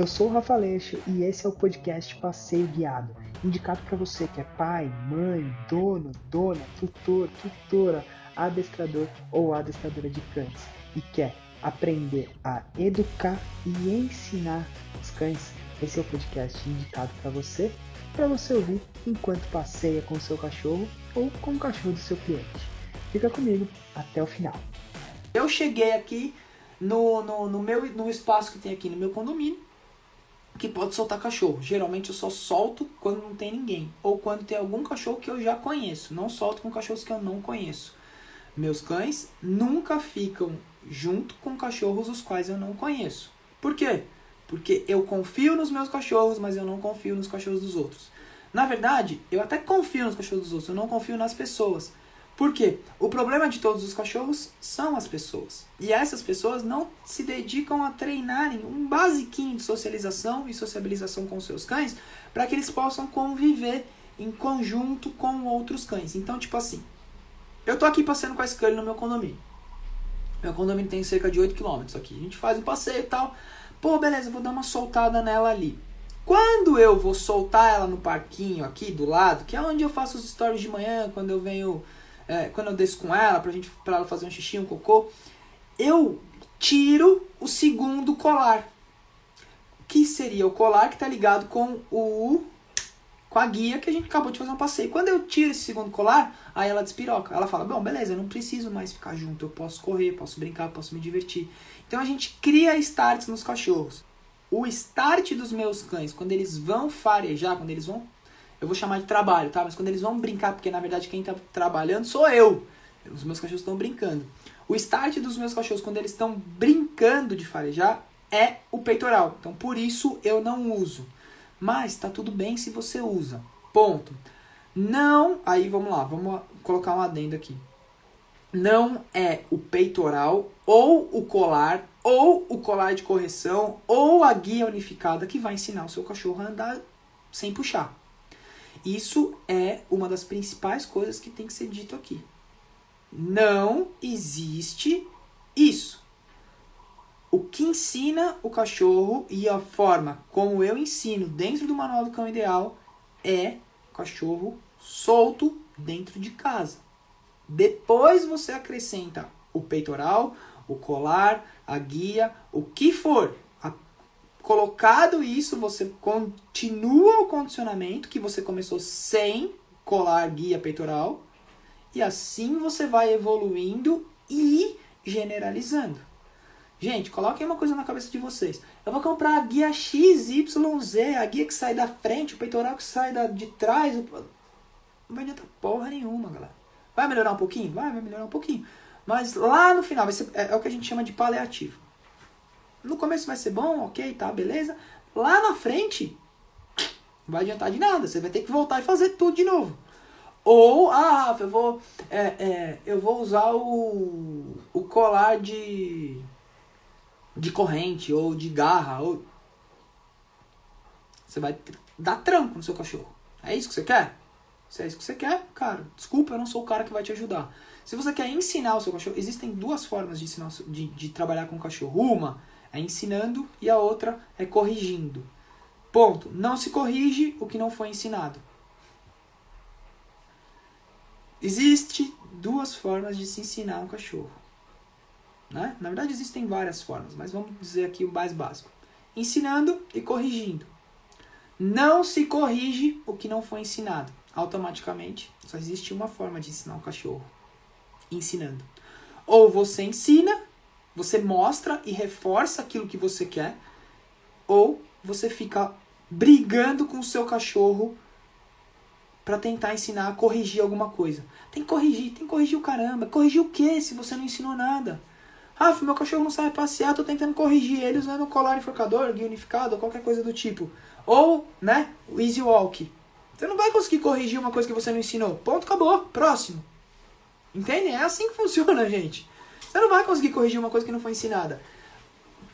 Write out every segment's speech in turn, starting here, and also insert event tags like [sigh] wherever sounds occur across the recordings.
Eu sou o Rafa Leixo e esse é o podcast Passeio Guiado, indicado para você que é pai, mãe, dono, dona, tutor, tutora, adestrador ou adestradora de cães e quer aprender a educar e ensinar os cães. Esse é o podcast indicado para você, para você ouvir enquanto passeia com o seu cachorro ou com o cachorro do seu cliente. Fica comigo até o final. Eu cheguei aqui no, no, no, meu, no espaço que tem aqui no meu condomínio que pode soltar cachorro. Geralmente eu só solto quando não tem ninguém. Ou quando tem algum cachorro que eu já conheço. Não solto com cachorros que eu não conheço. Meus cães nunca ficam junto com cachorros os quais eu não conheço. Por quê? Porque eu confio nos meus cachorros, mas eu não confio nos cachorros dos outros. Na verdade, eu até confio nos cachorros dos outros, eu não confio nas pessoas. Por quê? O problema de todos os cachorros são as pessoas. E essas pessoas não se dedicam a treinarem um basiquinho de socialização e sociabilização com seus cães para que eles possam conviver em conjunto com outros cães. Então, tipo assim, eu tô aqui passeando com a Scully no meu condomínio. Meu condomínio tem cerca de 8 km aqui. A gente faz um passeio e tal. Pô, beleza, vou dar uma soltada nela ali. Quando eu vou soltar ela no parquinho aqui do lado, que é onde eu faço os stories de manhã, quando eu venho é, quando eu desço com ela pra, gente, pra ela fazer um xixi, um cocô, eu tiro o segundo colar. Que seria o colar que tá ligado com o com a guia que a gente acabou de fazer um passeio. Quando eu tiro esse segundo colar, aí ela despiroca. Ela fala: Bom, beleza, eu não preciso mais ficar junto. Eu posso correr, posso brincar, posso me divertir. Então a gente cria starts nos cachorros. O start dos meus cães, quando eles vão farejar, quando eles vão eu vou chamar de trabalho, tá? Mas quando eles vão brincar, porque na verdade quem está trabalhando sou eu. Os meus cachorros estão brincando. O start dos meus cachorros, quando eles estão brincando de farejar, é o peitoral. Então por isso eu não uso. Mas tá tudo bem se você usa. Ponto. Não. Aí vamos lá, vamos colocar um adendo aqui. Não é o peitoral ou o colar ou o colar de correção ou a guia unificada que vai ensinar o seu cachorro a andar sem puxar. Isso é uma das principais coisas que tem que ser dito aqui. Não existe isso. O que ensina o cachorro e a forma como eu ensino dentro do manual do cão ideal é cachorro solto dentro de casa. Depois você acrescenta o peitoral, o colar, a guia, o que for. Colocado isso, você continua o condicionamento que você começou sem colar guia peitoral. E assim você vai evoluindo e generalizando. Gente, coloquem uma coisa na cabeça de vocês. Eu vou comprar a guia XYZ, a guia que sai da frente, o peitoral que sai da, de trás. Não vai adiantar porra nenhuma, galera. Vai melhorar um pouquinho? Vai, vai melhorar um pouquinho. Mas lá no final, vai ser, é, é o que a gente chama de paliativo. No começo vai ser bom, ok, tá, beleza. Lá na frente, não vai adiantar de nada. Você vai ter que voltar e fazer tudo de novo. Ou, ah, Rafa, eu vou, é, é, eu vou usar o, o colar de, de corrente ou de garra. Ou... Você vai dar tranco no seu cachorro. É isso que você quer? Se é isso que você quer, cara, desculpa, eu não sou o cara que vai te ajudar. Se você quer ensinar o seu cachorro, existem duas formas de, ensinar, de, de trabalhar com o cachorro. Uma é ensinando e a outra é corrigindo. Ponto. Não se corrige o que não foi ensinado. Existe duas formas de se ensinar um cachorro. Né? Na verdade, existem várias formas, mas vamos dizer aqui o mais básico: ensinando e corrigindo. Não se corrige o que não foi ensinado. Automaticamente, só existe uma forma de ensinar um cachorro: ensinando. Ou você ensina você mostra e reforça aquilo que você quer, ou você fica brigando com o seu cachorro para tentar ensinar a corrigir alguma coisa. Tem que corrigir, tem que corrigir o caramba. Corrigir o que se você não ensinou nada? Rafa, meu cachorro não sabe passear, tô tentando corrigir ele usando colar enforcador, guia unificado, qualquer coisa do tipo. Ou, né, o easy walk. Você não vai conseguir corrigir uma coisa que você não ensinou. Ponto, acabou. Próximo. Entendem? É assim que funciona, [laughs] gente. Você não vai conseguir corrigir uma coisa que não foi ensinada.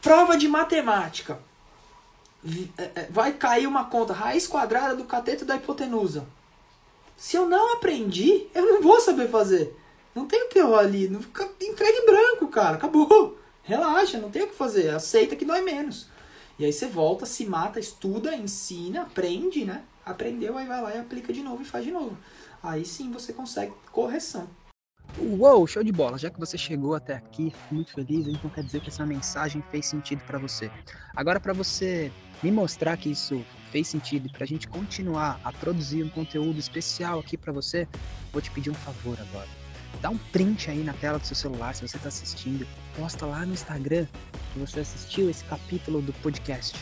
Prova de matemática. É, é, vai cair uma conta, raiz quadrada do cateto da hipotenusa. Se eu não aprendi, eu não vou saber fazer. Não tem o que eu ali. Não fica, entrega em branco, cara. Acabou. Relaxa, não tem o que fazer. Aceita que dói menos. E aí você volta, se mata, estuda, ensina, aprende, né? Aprendeu, aí vai lá e aplica de novo e faz de novo. Aí sim você consegue correção. Uou, show de bola! Já que você chegou até aqui, muito feliz, então quer dizer que essa mensagem fez sentido para você. Agora, para você me mostrar que isso fez sentido e para a gente continuar a produzir um conteúdo especial aqui para você, vou te pedir um favor agora. Dá um print aí na tela do seu celular se você está assistindo, posta lá no Instagram que você assistiu esse capítulo do podcast.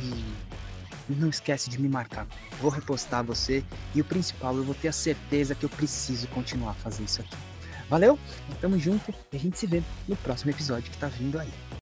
E não esquece de me marcar. Vou repostar você e o principal, eu vou ter a certeza que eu preciso continuar a fazer isso aqui. Valeu? Tamo junto e a gente se vê no próximo episódio que tá vindo aí.